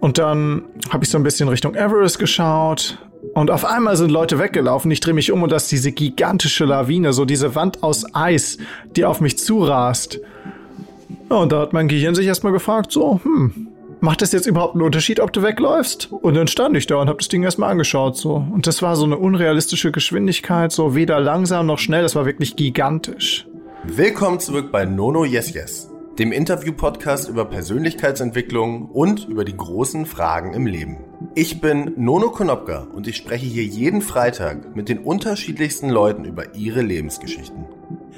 Und dann habe ich so ein bisschen Richtung Everest geschaut. Und auf einmal sind Leute weggelaufen. Ich drehe mich um und das ist diese gigantische Lawine, so diese Wand aus Eis, die auf mich zurast. Und da hat mein Gehirn sich erstmal gefragt, so, hm, macht das jetzt überhaupt einen Unterschied, ob du wegläufst? Und dann stand ich da und habe das Ding erstmal angeschaut, so. Und das war so eine unrealistische Geschwindigkeit, so weder langsam noch schnell, das war wirklich gigantisch. Willkommen zurück bei Nono Yes Yes, dem Interview-Podcast über Persönlichkeitsentwicklung und über die großen Fragen im Leben. Ich bin Nono Konopka und ich spreche hier jeden Freitag mit den unterschiedlichsten Leuten über ihre Lebensgeschichten.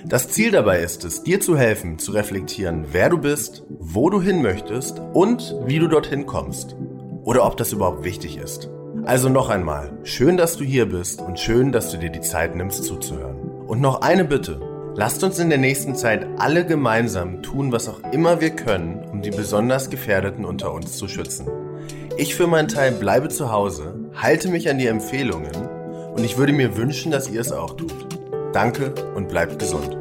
Das Ziel dabei ist es, dir zu helfen, zu reflektieren, wer du bist, wo du hin möchtest und wie du dorthin kommst. Oder ob das überhaupt wichtig ist. Also noch einmal, schön, dass du hier bist und schön, dass du dir die Zeit nimmst zuzuhören. Und noch eine Bitte. Lasst uns in der nächsten Zeit alle gemeinsam tun, was auch immer wir können, um die besonders Gefährdeten unter uns zu schützen. Ich für meinen Teil bleibe zu Hause, halte mich an die Empfehlungen und ich würde mir wünschen, dass ihr es auch tut. Danke und bleibt gesund.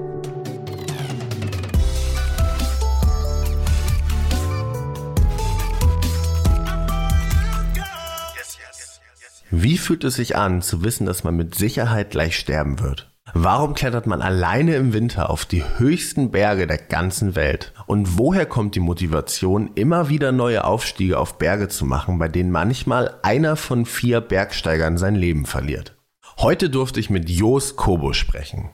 Wie fühlt es sich an, zu wissen, dass man mit Sicherheit gleich sterben wird? Warum klettert man alleine im Winter auf die höchsten Berge der ganzen Welt? Und woher kommt die Motivation, immer wieder neue Aufstiege auf Berge zu machen, bei denen manchmal einer von vier Bergsteigern sein Leben verliert? Heute durfte ich mit Jos Kobo sprechen.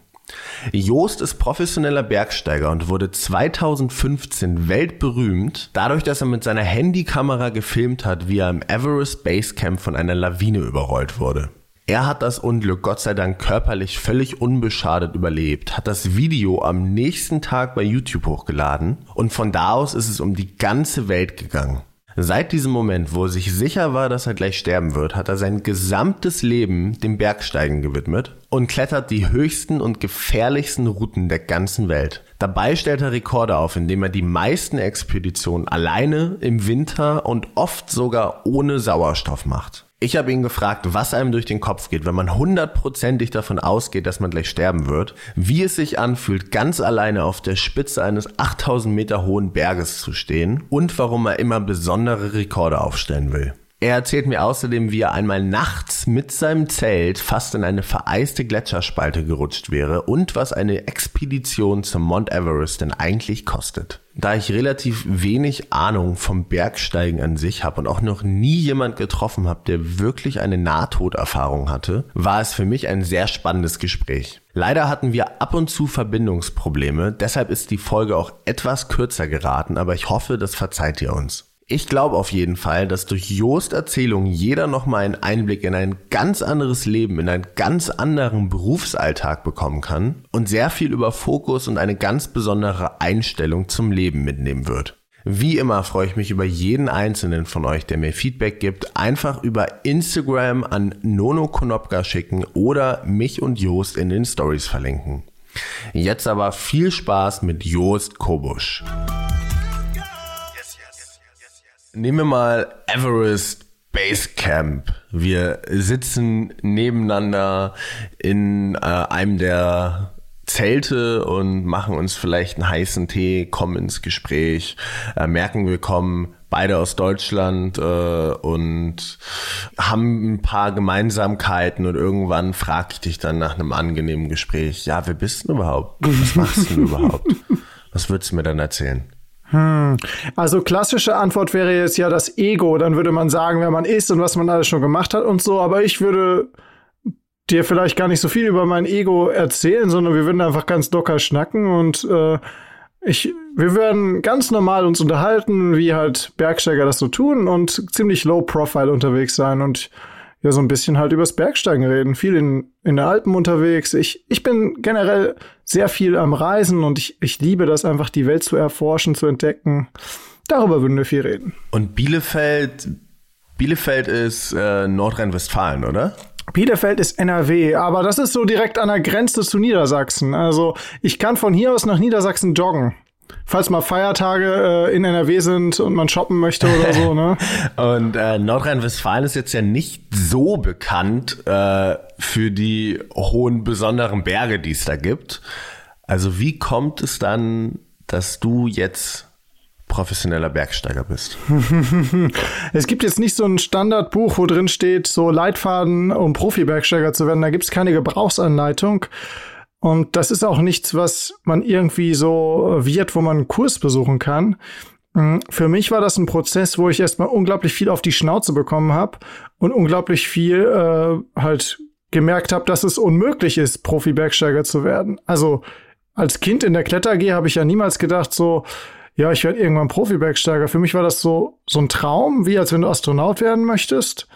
Joost ist professioneller Bergsteiger und wurde 2015 weltberühmt, dadurch, dass er mit seiner Handykamera gefilmt hat, wie er im Everest Basecamp von einer Lawine überrollt wurde. Er hat das Unglück Gott sei Dank körperlich völlig unbeschadet überlebt, hat das Video am nächsten Tag bei YouTube hochgeladen und von da aus ist es um die ganze Welt gegangen. Seit diesem Moment, wo er sich sicher war, dass er gleich sterben wird, hat er sein gesamtes Leben dem Bergsteigen gewidmet und klettert die höchsten und gefährlichsten Routen der ganzen Welt. Dabei stellt er Rekorde auf, indem er die meisten Expeditionen alleine im Winter und oft sogar ohne Sauerstoff macht. Ich habe ihn gefragt, was einem durch den Kopf geht, wenn man hundertprozentig davon ausgeht, dass man gleich sterben wird, wie es sich anfühlt, ganz alleine auf der Spitze eines 8000 Meter hohen Berges zu stehen und warum er immer besondere Rekorde aufstellen will. Er erzählt mir außerdem, wie er einmal nachts mit seinem Zelt fast in eine vereiste Gletscherspalte gerutscht wäre und was eine Expedition zum Mount Everest denn eigentlich kostet. Da ich relativ wenig Ahnung vom Bergsteigen an sich habe und auch noch nie jemand getroffen habe, der wirklich eine Nahtoderfahrung hatte, war es für mich ein sehr spannendes Gespräch. Leider hatten wir ab und zu Verbindungsprobleme, deshalb ist die Folge auch etwas kürzer geraten, aber ich hoffe, das verzeiht ihr uns. Ich glaube auf jeden Fall, dass durch Joost Erzählung jeder nochmal einen Einblick in ein ganz anderes Leben, in einen ganz anderen Berufsalltag bekommen kann und sehr viel über Fokus und eine ganz besondere Einstellung zum Leben mitnehmen wird. Wie immer freue ich mich über jeden einzelnen von euch, der mir Feedback gibt. Einfach über Instagram an Nono Konopka schicken oder mich und Joost in den Stories verlinken. Jetzt aber viel Spaß mit Joost Kobusch. Nehmen wir mal Everest Base Camp. Wir sitzen nebeneinander in äh, einem der Zelte und machen uns vielleicht einen heißen Tee, kommen ins Gespräch, äh, merken, wir kommen beide aus Deutschland äh, und haben ein paar Gemeinsamkeiten und irgendwann frage ich dich dann nach einem angenehmen Gespräch, ja, wer bist du überhaupt? Was machst du überhaupt? Was würdest du mir dann erzählen? Hm. Also klassische Antwort wäre jetzt ja das Ego. Dann würde man sagen, wer man ist und was man alles schon gemacht hat und so. Aber ich würde dir vielleicht gar nicht so viel über mein Ego erzählen, sondern wir würden einfach ganz locker schnacken und äh, ich, wir würden ganz normal uns unterhalten, wie halt Bergsteiger das so tun und ziemlich low profile unterwegs sein und ja, so ein bisschen halt übers Bergsteigen reden, viel in, in den Alpen unterwegs. Ich, ich bin generell sehr viel am Reisen und ich, ich liebe das einfach, die Welt zu erforschen, zu entdecken. Darüber würden wir viel reden. Und Bielefeld, Bielefeld ist äh, Nordrhein-Westfalen, oder? Bielefeld ist NRW, aber das ist so direkt an der Grenze zu Niedersachsen. Also ich kann von hier aus nach Niedersachsen joggen falls mal Feiertage äh, in NRW sind und man shoppen möchte oder so. Ne? und äh, Nordrhein-Westfalen ist jetzt ja nicht so bekannt äh, für die hohen besonderen Berge, die es da gibt. Also wie kommt es dann, dass du jetzt professioneller Bergsteiger bist? es gibt jetzt nicht so ein Standardbuch, wo drin steht, so Leitfaden, um Profi-Bergsteiger zu werden. Da gibt es keine Gebrauchsanleitung. Und das ist auch nichts, was man irgendwie so wird, wo man einen Kurs besuchen kann. Mm, für mich war das ein Prozess, wo ich erstmal unglaublich viel auf die Schnauze bekommen habe und unglaublich viel äh, halt gemerkt habe, dass es unmöglich ist, Profi-Bergsteiger zu werden. Also als Kind in der Kletter AG habe ich ja niemals gedacht, so, ja, ich werde irgendwann Profi-Bergsteiger. Für mich war das so, so ein Traum, wie als wenn du Astronaut werden möchtest,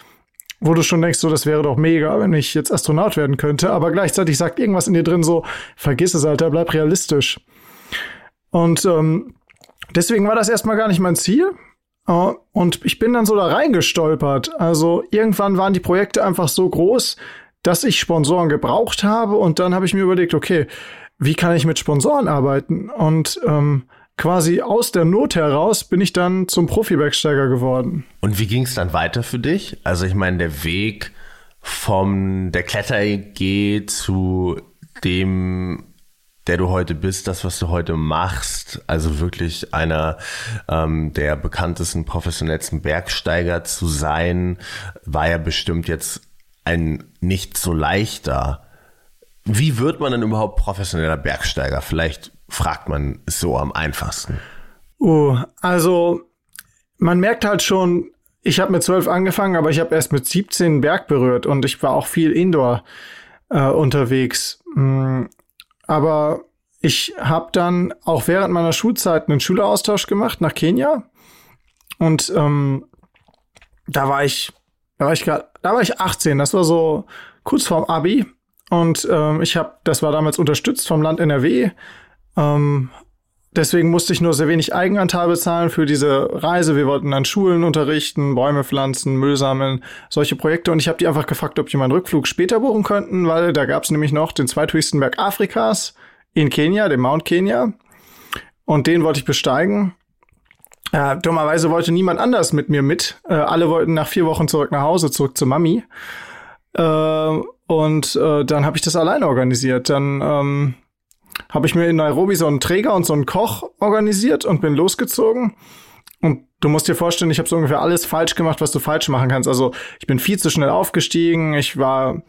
wo du schon denkst, so, das wäre doch mega, wenn ich jetzt Astronaut werden könnte. Aber gleichzeitig sagt irgendwas in dir drin so, vergiss es, Alter, bleib realistisch. Und ähm, deswegen war das erstmal gar nicht mein Ziel. Uh, und ich bin dann so da reingestolpert. Also irgendwann waren die Projekte einfach so groß, dass ich Sponsoren gebraucht habe. Und dann habe ich mir überlegt, okay, wie kann ich mit Sponsoren arbeiten? Und ähm, quasi aus der Not heraus bin ich dann zum Profi-Bergsteiger geworden. Und wie ging es dann weiter für dich? Also ich meine, der Weg vom der Kletter-EG zu dem der du heute bist, das, was du heute machst, also wirklich einer ähm, der bekanntesten, professionellsten Bergsteiger zu sein, war ja bestimmt jetzt ein nicht so leichter. Wie wird man denn überhaupt professioneller Bergsteiger? Vielleicht fragt man so am einfachsten. Uh, also man merkt halt schon, ich habe mit zwölf angefangen, aber ich habe erst mit 17 Berg berührt und ich war auch viel Indoor äh, unterwegs. Mm, aber ich habe dann auch während meiner Schulzeit einen Schüleraustausch gemacht nach Kenia und ähm, da war ich, da war ich grad, da war ich 18. Das war so kurz vorm Abi und ähm, ich habe, das war damals unterstützt vom Land NRW. Ähm, deswegen musste ich nur sehr wenig Eigenanteil bezahlen für diese Reise. Wir wollten an Schulen unterrichten, Bäume pflanzen, Müll sammeln, solche Projekte. Und ich habe die einfach gefragt, ob die meinen Rückflug später buchen könnten, weil da gab es nämlich noch den zweithöchsten Berg Afrikas in Kenia, den Mount Kenya. Und den wollte ich besteigen. Äh, dummerweise wollte niemand anders mit mir mit. Äh, alle wollten nach vier Wochen zurück nach Hause, zurück zu Mami. Äh, und äh, dann habe ich das alleine organisiert. Dann ähm, habe ich mir in Nairobi so einen Träger und so einen Koch organisiert und bin losgezogen. Und du musst dir vorstellen, ich habe so ungefähr alles falsch gemacht, was du falsch machen kannst. Also ich bin viel zu schnell aufgestiegen. Ich war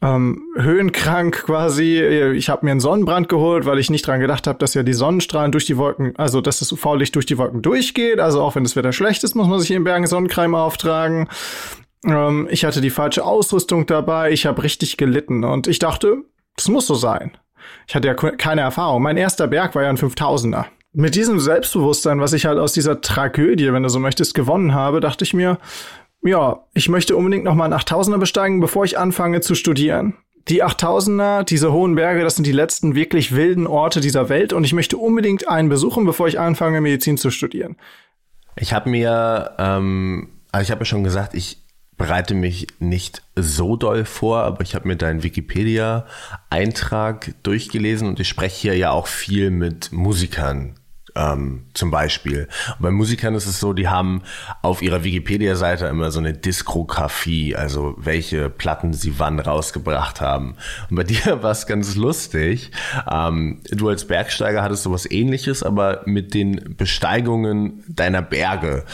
ähm, höhenkrank quasi. Ich habe mir einen Sonnenbrand geholt, weil ich nicht dran gedacht habe, dass ja die Sonnenstrahlen durch die Wolken, also dass das UV-Licht durch die Wolken durchgeht. Also auch wenn das Wetter schlecht ist, muss man sich in Bergen Sonnencreme auftragen. Ähm, ich hatte die falsche Ausrüstung dabei, ich habe richtig gelitten und ich dachte, das muss so sein. Ich hatte ja keine Erfahrung. Mein erster Berg war ja ein 5000er. Mit diesem Selbstbewusstsein, was ich halt aus dieser Tragödie, wenn du so möchtest, gewonnen habe, dachte ich mir, ja, ich möchte unbedingt noch mal einen 8000er besteigen, bevor ich anfange zu studieren. Die 8000er, diese hohen Berge, das sind die letzten wirklich wilden Orte dieser Welt und ich möchte unbedingt einen besuchen, bevor ich anfange, Medizin zu studieren. Ich habe mir, ähm, also ich habe ja schon gesagt, ich bereite mich nicht so doll vor, aber ich habe mir deinen Wikipedia-Eintrag durchgelesen und ich spreche hier ja auch viel mit Musikern ähm, zum Beispiel. Und bei Musikern ist es so, die haben auf ihrer Wikipedia-Seite immer so eine Diskografie, also welche Platten sie wann rausgebracht haben. Und bei dir war es ganz lustig. Ähm, du als Bergsteiger hattest sowas ähnliches, aber mit den Besteigungen deiner Berge.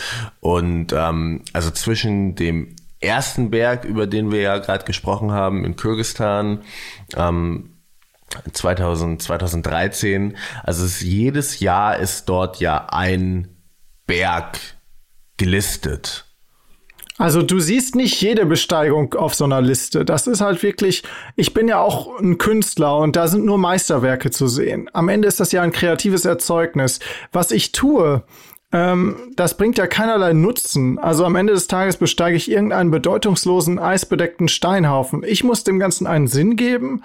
Und ähm, also zwischen dem ersten Berg, über den wir ja gerade gesprochen haben, in Kyrgyzstan, ähm, 2000, 2013. Also es, jedes Jahr ist dort ja ein Berg gelistet. Also du siehst nicht jede Besteigung auf so einer Liste. Das ist halt wirklich, ich bin ja auch ein Künstler und da sind nur Meisterwerke zu sehen. Am Ende ist das ja ein kreatives Erzeugnis. Was ich tue, ähm, das bringt ja keinerlei Nutzen. Also am Ende des Tages besteige ich irgendeinen bedeutungslosen, eisbedeckten Steinhaufen. Ich muss dem Ganzen einen Sinn geben.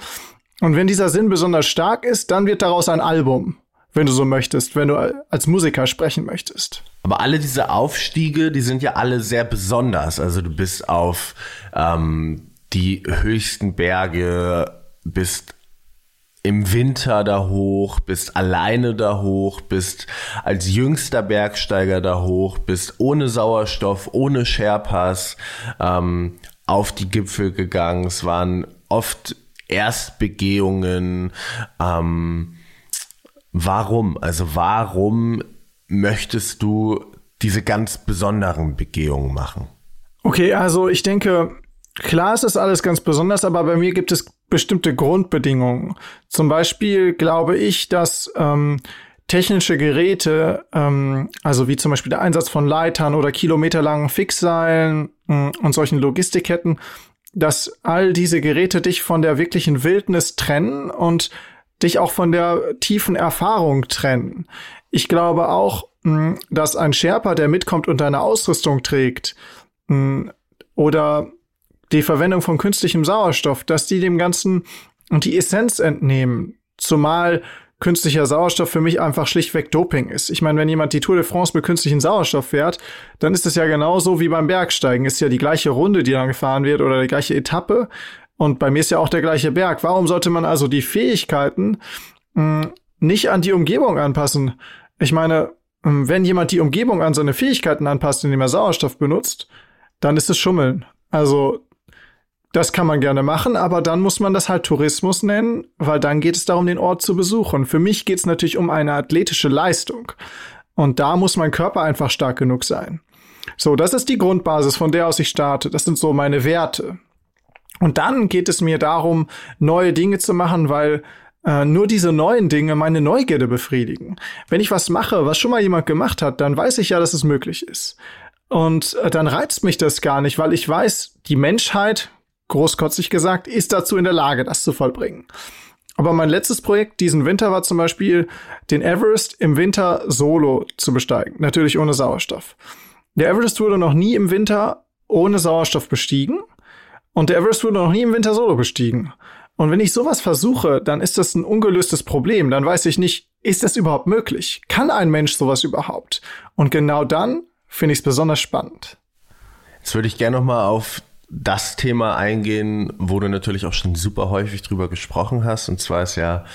Und wenn dieser Sinn besonders stark ist, dann wird daraus ein Album, wenn du so möchtest, wenn du als Musiker sprechen möchtest. Aber alle diese Aufstiege, die sind ja alle sehr besonders. Also du bist auf ähm, die höchsten Berge, bist im Winter da hoch, bist alleine da hoch, bist als jüngster Bergsteiger da hoch, bist ohne Sauerstoff, ohne Sherpas ähm, auf die Gipfel gegangen. Es waren oft Erstbegehungen. Ähm, warum? Also warum möchtest du diese ganz besonderen Begehungen machen? Okay, also ich denke, klar ist das alles ganz besonders, aber bei mir gibt es bestimmte Grundbedingungen. Zum Beispiel glaube ich, dass ähm, technische Geräte, ähm, also wie zum Beispiel der Einsatz von Leitern oder kilometerlangen Fixseilen äh, und solchen Logistikketten, dass all diese Geräte dich von der wirklichen Wildnis trennen und dich auch von der tiefen Erfahrung trennen. Ich glaube auch, mh, dass ein Sherpa, der mitkommt und deine Ausrüstung trägt, mh, oder die Verwendung von künstlichem Sauerstoff, dass die dem Ganzen die Essenz entnehmen. Zumal künstlicher Sauerstoff für mich einfach schlichtweg Doping ist. Ich meine, wenn jemand die Tour de France mit künstlichem Sauerstoff fährt, dann ist es ja genauso wie beim Bergsteigen. Ist ja die gleiche Runde, die dann gefahren wird oder die gleiche Etappe. Und bei mir ist ja auch der gleiche Berg. Warum sollte man also die Fähigkeiten mh, hm, nicht an die Umgebung anpassen? Ich meine, hm, wenn jemand die Umgebung an seine Fähigkeiten anpasst, indem er Sauerstoff benutzt, dann ist es Schummeln. Also das kann man gerne machen, aber dann muss man das halt Tourismus nennen, weil dann geht es darum, den Ort zu besuchen. Für mich geht es natürlich um eine athletische Leistung. Und da muss mein Körper einfach stark genug sein. So, das ist die Grundbasis, von der aus ich starte. Das sind so meine Werte. Und dann geht es mir darum, neue Dinge zu machen, weil äh, nur diese neuen Dinge meine Neugierde befriedigen. Wenn ich was mache, was schon mal jemand gemacht hat, dann weiß ich ja, dass es möglich ist. Und äh, dann reizt mich das gar nicht, weil ich weiß, die Menschheit großkotzig gesagt, ist dazu in der Lage, das zu vollbringen. Aber mein letztes Projekt diesen Winter war zum Beispiel, den Everest im Winter solo zu besteigen. Natürlich ohne Sauerstoff. Der Everest wurde noch nie im Winter ohne Sauerstoff bestiegen. Und der Everest wurde noch nie im Winter solo bestiegen. Und wenn ich sowas versuche, dann ist das ein ungelöstes Problem. Dann weiß ich nicht, ist das überhaupt möglich? Kann ein Mensch sowas überhaupt? Und genau dann finde ich es besonders spannend. Jetzt würde ich gerne noch mal auf das Thema eingehen, wo du natürlich auch schon super häufig drüber gesprochen hast. Und zwar ist ja,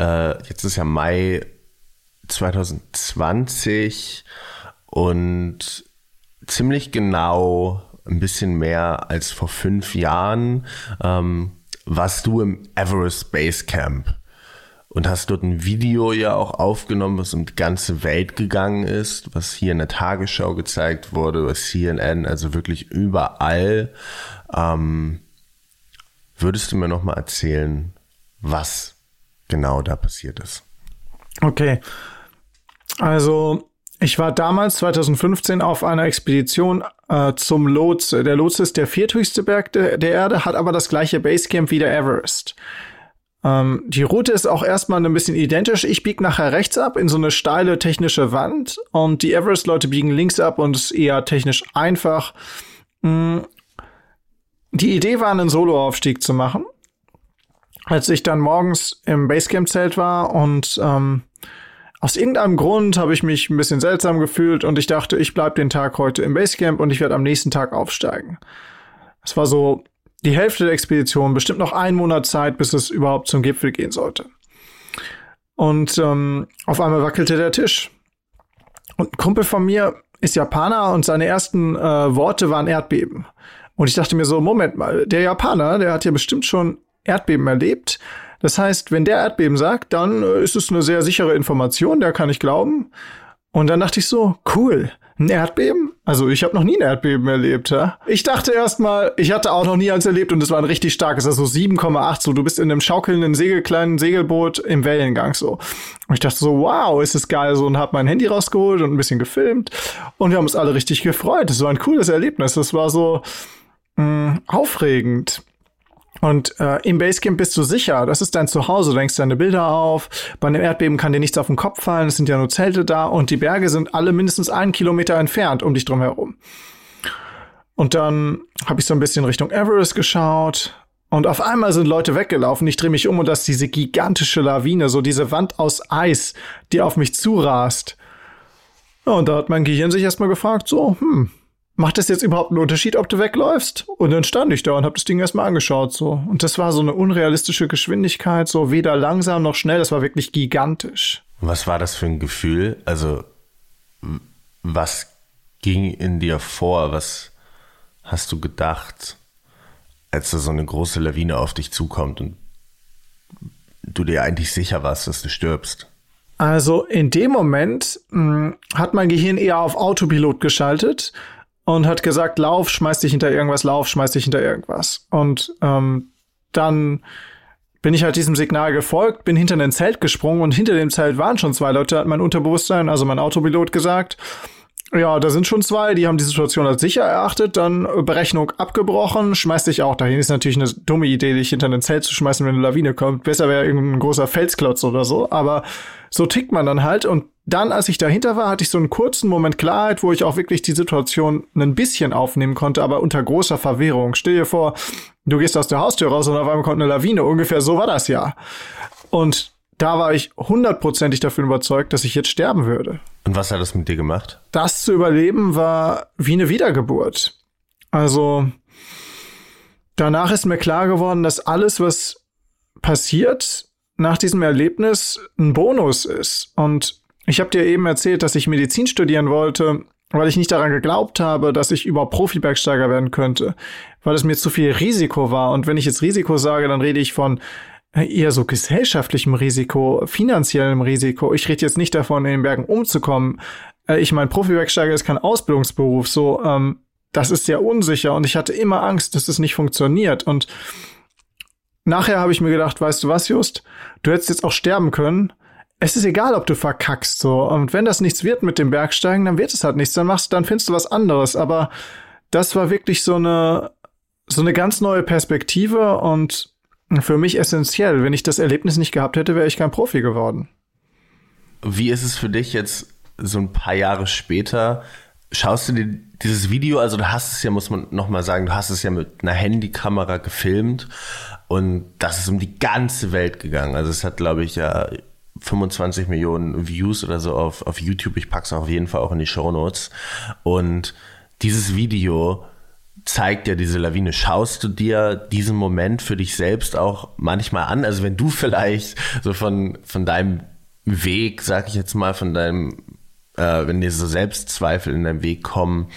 äh, jetzt ist ja Mai 2020 und ziemlich genau ein bisschen mehr als vor fünf Jahren ähm, warst du im Everest Base Camp und hast dort ein Video ja auch aufgenommen, was um die ganze Welt gegangen ist, was hier in der Tagesschau gezeigt wurde, was CNN, also wirklich überall. Ähm, würdest du mir noch mal erzählen, was genau da passiert ist? Okay, also ich war damals 2015 auf einer Expedition äh, zum Lotse. Der Lotse ist der vierthöchste Berg de der Erde, hat aber das gleiche Basecamp wie der Everest. Ähm, die Route ist auch erstmal ein bisschen identisch. Ich biege nachher rechts ab in so eine steile technische Wand und die Everest-Leute biegen links ab und es ist eher technisch einfach. Mhm. Die Idee war, einen Soloaufstieg zu machen. Als ich dann morgens im Basecamp-Zelt war und ähm, aus irgendeinem Grund habe ich mich ein bisschen seltsam gefühlt und ich dachte, ich bleib den Tag heute im Basecamp und ich werde am nächsten Tag aufsteigen. Es war so die Hälfte der Expedition, bestimmt noch einen Monat Zeit, bis es überhaupt zum Gipfel gehen sollte. Und ähm, auf einmal wackelte der Tisch. Und ein Kumpel von mir ist Japaner und seine ersten äh, Worte waren Erdbeben. Und ich dachte mir so, Moment mal, der Japaner, der hat ja bestimmt schon Erdbeben erlebt. Das heißt, wenn der Erdbeben sagt, dann äh, ist es eine sehr sichere Information, der kann ich glauben. Und dann dachte ich so, cool, ein Erdbeben? Also ich habe noch nie ein Erdbeben erlebt. Ja? Ich dachte erstmal, ich hatte auch noch nie eins erlebt und es war ein richtig starkes, also 7,8 so. Du bist in einem schaukelnden Segel, kleinen Segelboot im Wellengang so. Und ich dachte so, wow, ist das geil so und habe mein Handy rausgeholt und ein bisschen gefilmt und wir haben uns alle richtig gefreut. Das war ein cooles Erlebnis. Das war so mh, mm, aufregend. Und äh, im Basecamp bist du sicher, das ist dein Zuhause, du denkst deine Bilder auf. Bei einem Erdbeben kann dir nichts auf den Kopf fallen, es sind ja nur Zelte da und die Berge sind alle mindestens einen Kilometer entfernt um dich drum herum. Und dann habe ich so ein bisschen Richtung Everest geschaut und auf einmal sind Leute weggelaufen. Ich drehe mich um und das ist diese gigantische Lawine, so diese Wand aus Eis, die auf mich zurast. Und da hat mein Gehirn sich erstmal gefragt, so, hm, macht es jetzt überhaupt einen Unterschied, ob du wegläufst? Und dann stand ich da und habe das Ding erstmal angeschaut so. Und das war so eine unrealistische Geschwindigkeit, so weder langsam noch schnell, das war wirklich gigantisch. Was war das für ein Gefühl? Also was ging in dir vor? Was hast du gedacht, als da so eine große Lawine auf dich zukommt und du dir eigentlich sicher warst, dass du stirbst? Also in dem Moment mh, hm, hat mein Gehirn eher auf Autopilot geschaltet und hat gesagt, lauf, schmeiß dich hinter irgendwas, lauf, schmeiß dich hinter irgendwas. Und ähm, dann bin ich halt diesem Signal gefolgt, bin hinter ein Zelt gesprungen und hinter dem Zelt waren schon zwei Leute, hat mein Unterbewusstsein, also mein Autopilot gesagt. Ja, da sind schon zwei, die haben die Situation als sicher erachtet, dann Berechnung abgebrochen, schmeiß dich auch dahin. Ist natürlich eine dumme Idee, dich hinter ein Zelt zu schmeißen, wenn eine Lawine kommt. Besser wäre irgendein großer Felsklotz oder so, aber so tickt man dann halt und dann, als ich dahinter war, hatte ich so einen kurzen Moment Klarheit, wo ich auch wirklich die Situation ein bisschen aufnehmen konnte, aber unter großer Verwirrung. Stell dir vor, du gehst aus der Haustür raus und auf einmal kommt eine Lawine. Ungefähr so war das ja. Und da war ich hundertprozentig davon überzeugt, dass ich jetzt sterben würde. Und was hat das mit dir gemacht? Das zu überleben war wie eine Wiedergeburt. Also danach ist mir klar geworden, dass alles, was passiert nach diesem Erlebnis, ein Bonus ist. Und ich habe dir eben erzählt, dass ich Medizin studieren wollte, weil ich nicht daran geglaubt habe, dass ich über Profi-Bergsteiger werden könnte, weil es mir zu viel Risiko war. Und wenn ich jetzt Risiko sage, dann rede ich von eher so gesellschaftlichem Risiko, finanziellem Risiko. Ich rede jetzt nicht davon, in den Bergen umzukommen. Äh, ich meine, Profi-Bergsteiger ist kein Ausbildungsberuf, so ähm, das ist sehr unsicher und ich hatte immer Angst, dass es nicht funktioniert. Und nachher habe ich mir gedacht, weißt du was, Just, du hättest jetzt auch sterben können es ist egal, ob du verkackst so. Und wenn das nichts wird mit dem Bergsteigen, dann wird es halt nichts. Dann machst, dann findest du was anderes. Aber das war wirklich so eine, so eine ganz neue Perspektive und für mich essentiell. Wenn ich das Erlebnis nicht gehabt hätte, wäre ich kein Profi geworden. Wie ist es für dich jetzt so ein paar Jahre später? Schaust du dir dieses Video, also du hast es ja, muss man nochmal sagen, du hast es ja mit einer Handykamera gefilmt und das ist um die ganze Welt gegangen. Also es hat, glaube ich, ja 25 Millionen Views oder so auf, auf YouTube. Ich pack's auf jeden Fall auch in die Show Notes. Und dieses Video zeigt ja diese Lawine. Schaust du dir diesen Moment für dich selbst auch manchmal an? Also wenn du vielleicht so von, von deinem Weg, sag ich jetzt mal, von deinem, äh, wenn dir so Selbstzweifel in deinem Weg kommen,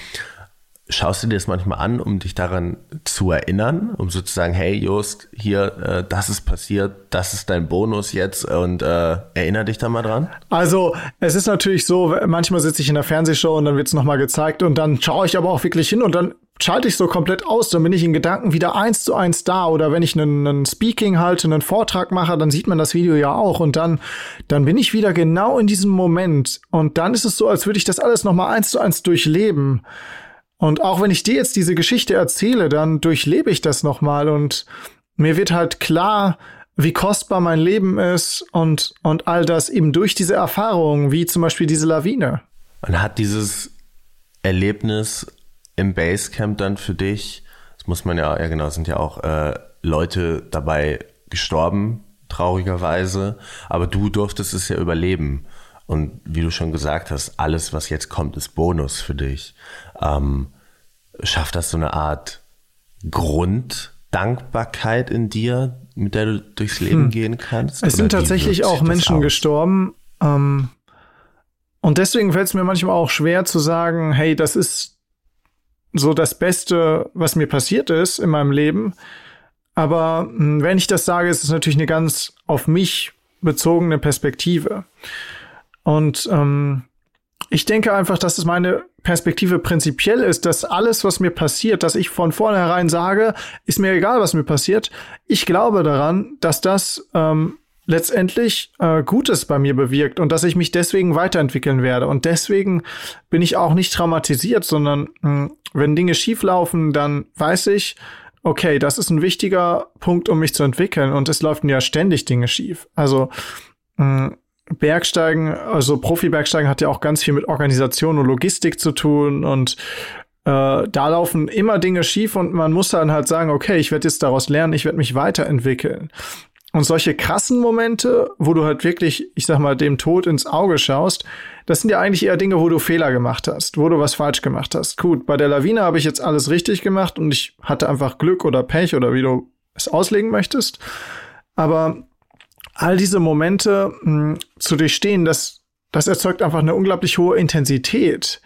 Schaust du dir das manchmal an, um dich daran zu erinnern, um sozusagen, hey Jost, hier, äh, das ist passiert, das ist dein Bonus jetzt und äh, erinnere dich da mal dran? Also es ist natürlich so, manchmal sitze ich in der Fernsehshow und dann wird es nochmal gezeigt und dann schaue ich aber auch wirklich hin und dann schalte ich so komplett aus, dann bin ich in Gedanken wieder eins zu eins da oder wenn ich einen, einen Speaking halte, einen Vortrag mache, dann sieht man das Video ja auch und dann, dann bin ich wieder genau in diesem Moment und dann ist es so, als würde ich das alles nochmal eins zu eins durchleben. Und auch wenn ich dir jetzt diese Geschichte erzähle, dann durchlebe ich das nochmal und mir wird halt klar, wie kostbar mein Leben ist und, und all das eben durch diese Erfahrungen, wie zum Beispiel diese Lawine. Und hat dieses Erlebnis im Basecamp dann für dich, das muss man ja, ja genau, sind ja auch äh, Leute dabei gestorben, traurigerweise, aber du durftest es ja überleben. Und wie du schon gesagt hast, alles, was jetzt kommt, ist Bonus für dich. Ähm, schafft das so eine Art Grunddankbarkeit in dir, mit der du durchs Leben hm. gehen kannst? Es sind tatsächlich auch Menschen gestorben. Ähm, und deswegen fällt es mir manchmal auch schwer zu sagen, hey, das ist so das Beste, was mir passiert ist in meinem Leben. Aber hm, wenn ich das sage, ist es natürlich eine ganz auf mich bezogene Perspektive. Und ähm, ich denke einfach, dass es meine Perspektive prinzipiell ist, dass alles, was mir passiert, dass ich von vornherein sage, ist mir egal, was mir passiert. Ich glaube daran, dass das ähm, letztendlich äh, Gutes bei mir bewirkt und dass ich mich deswegen weiterentwickeln werde. Und deswegen bin ich auch nicht traumatisiert, sondern mh, hm, wenn Dinge schieflaufen, dann weiß ich, okay, das ist ein wichtiger Punkt, um mich zu entwickeln. Und es laufen ja ständig Dinge schief. Also mh, hm, Bergsteigen, also Profi-Bergsteigen hat ja auch ganz viel mit Organisation und Logistik zu tun und äh, da laufen immer Dinge schief und man muss dann halt sagen, okay, ich werde jetzt daraus lernen, ich werde mich weiterentwickeln. Und solche krassen Momente, wo du halt wirklich, ich sag mal, dem Tod ins Auge schaust, das sind ja eigentlich eher Dinge, wo du Fehler gemacht hast, wo du was falsch gemacht hast. Gut, bei der Lawine habe ich jetzt alles richtig gemacht und ich hatte einfach Glück oder Pech oder wie du es auslegen möchtest. Aber all diese Momente mh, hm, zu durchstehen, das, das erzeugt einfach eine unglaublich hohe Intensität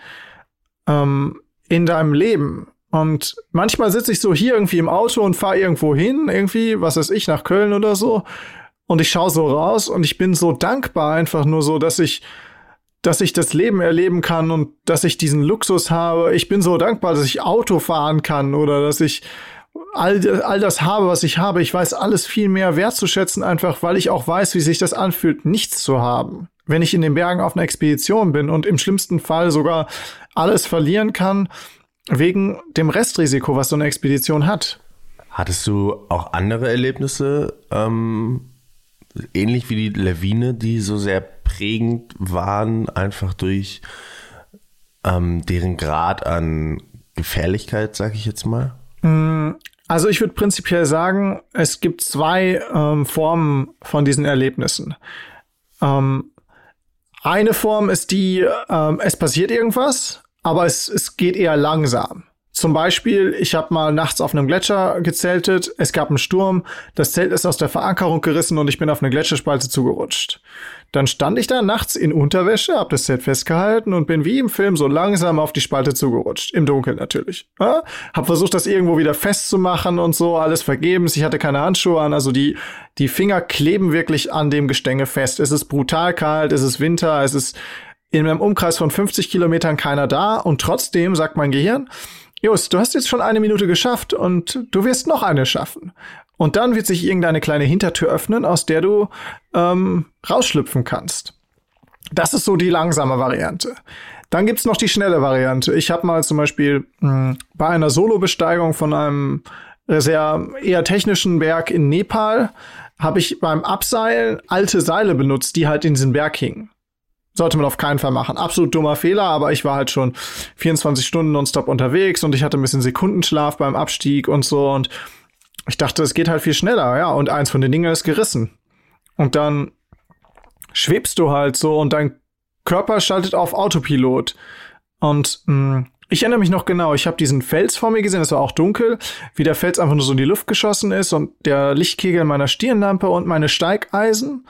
ähm, in deinem Leben. Und manchmal sitze ich so hier irgendwie im Auto und fahre irgendwo hin, irgendwie, was weiß ich, nach Köln oder so. und ich schaue so raus und ich bin so dankbar einfach nur so, dass ich dass ich das Leben erleben kann und dass ich diesen Luxus habe. Ich bin so dankbar, dass ich Auto fahren kann oder dass ich all, all das habe, was ich habe. Ich weiß alles viel mehr wertzuschätzen, einfach weil ich auch weiß, wie sich das anfühlt, nichts zu haben. Wenn ich in den Bergen auf einer Expedition bin und im schlimmsten Fall sogar alles verlieren kann, wegen dem Restrisiko, was so eine Expedition hat. Hattest du auch andere Erlebnisse, ähm, ähnlich wie die Lawine, die so sehr prägend waren, einfach durch ähm, deren Grad an Gefährlichkeit, sag ich jetzt mal? Mm, also ich würde prinzipiell sagen, es gibt zwei ähm, Formen von diesen Erlebnissen. Ähm, eine Form ist die, ähm, es passiert irgendwas, aber es, es geht eher langsam. Zum Beispiel, ich habe mal nachts auf einem Gletscher gezeltet, es gab einen Sturm, das Zelt ist aus der Verankerung gerissen und ich bin auf eine Gletscherspalte zugerutscht. Dann stand ich da nachts in Unterwäsche, hab das Zelt festgehalten und bin wie im Film so langsam auf die Spalte zugerutscht. Im Dunkeln natürlich. Ja? Hab versucht, das irgendwo wieder festzumachen und so, alles vergebens. Ich hatte keine Handschuhe an, also die, die Finger kleben wirklich an dem Gestänge fest. Es ist brutal kalt, es ist Winter, es ist in einem Umkreis von 50 Kilometern keiner da und trotzdem sagt mein Gehirn, Jos, du hast jetzt schon eine Minute geschafft und du wirst noch eine schaffen. Und dann wird sich irgendeine kleine Hintertür öffnen, aus der du ähm, rausschlüpfen kannst. Das ist so die langsame Variante. Dann gibt's noch die schnelle Variante. Ich habe mal zum Beispiel mh, hm, bei einer Solo-Besteigung von einem sehr eher technischen Berg in Nepal habe ich beim Abseilen alte Seile benutzt, die halt in diesen Berg hingen. Sollte man auf keinen Fall machen. Absolut dummer Fehler, aber ich war halt schon 24 Stunden nonstop unterwegs und ich hatte ein bisschen Sekundenschlaf beim Abstieg und so und ich dachte, es geht halt viel schneller, ja, und eins von den Dingen ist gerissen. Und dann schwebst du halt so und dein Körper schaltet auf Autopilot. Und mh, hm, ich erinnere mich noch genau, ich habe diesen Fels vor mir gesehen, es war auch dunkel, wie der Fels einfach nur so in die Luft geschossen ist und der Lichtkegel meiner Stirnlampe und meine Steigeisen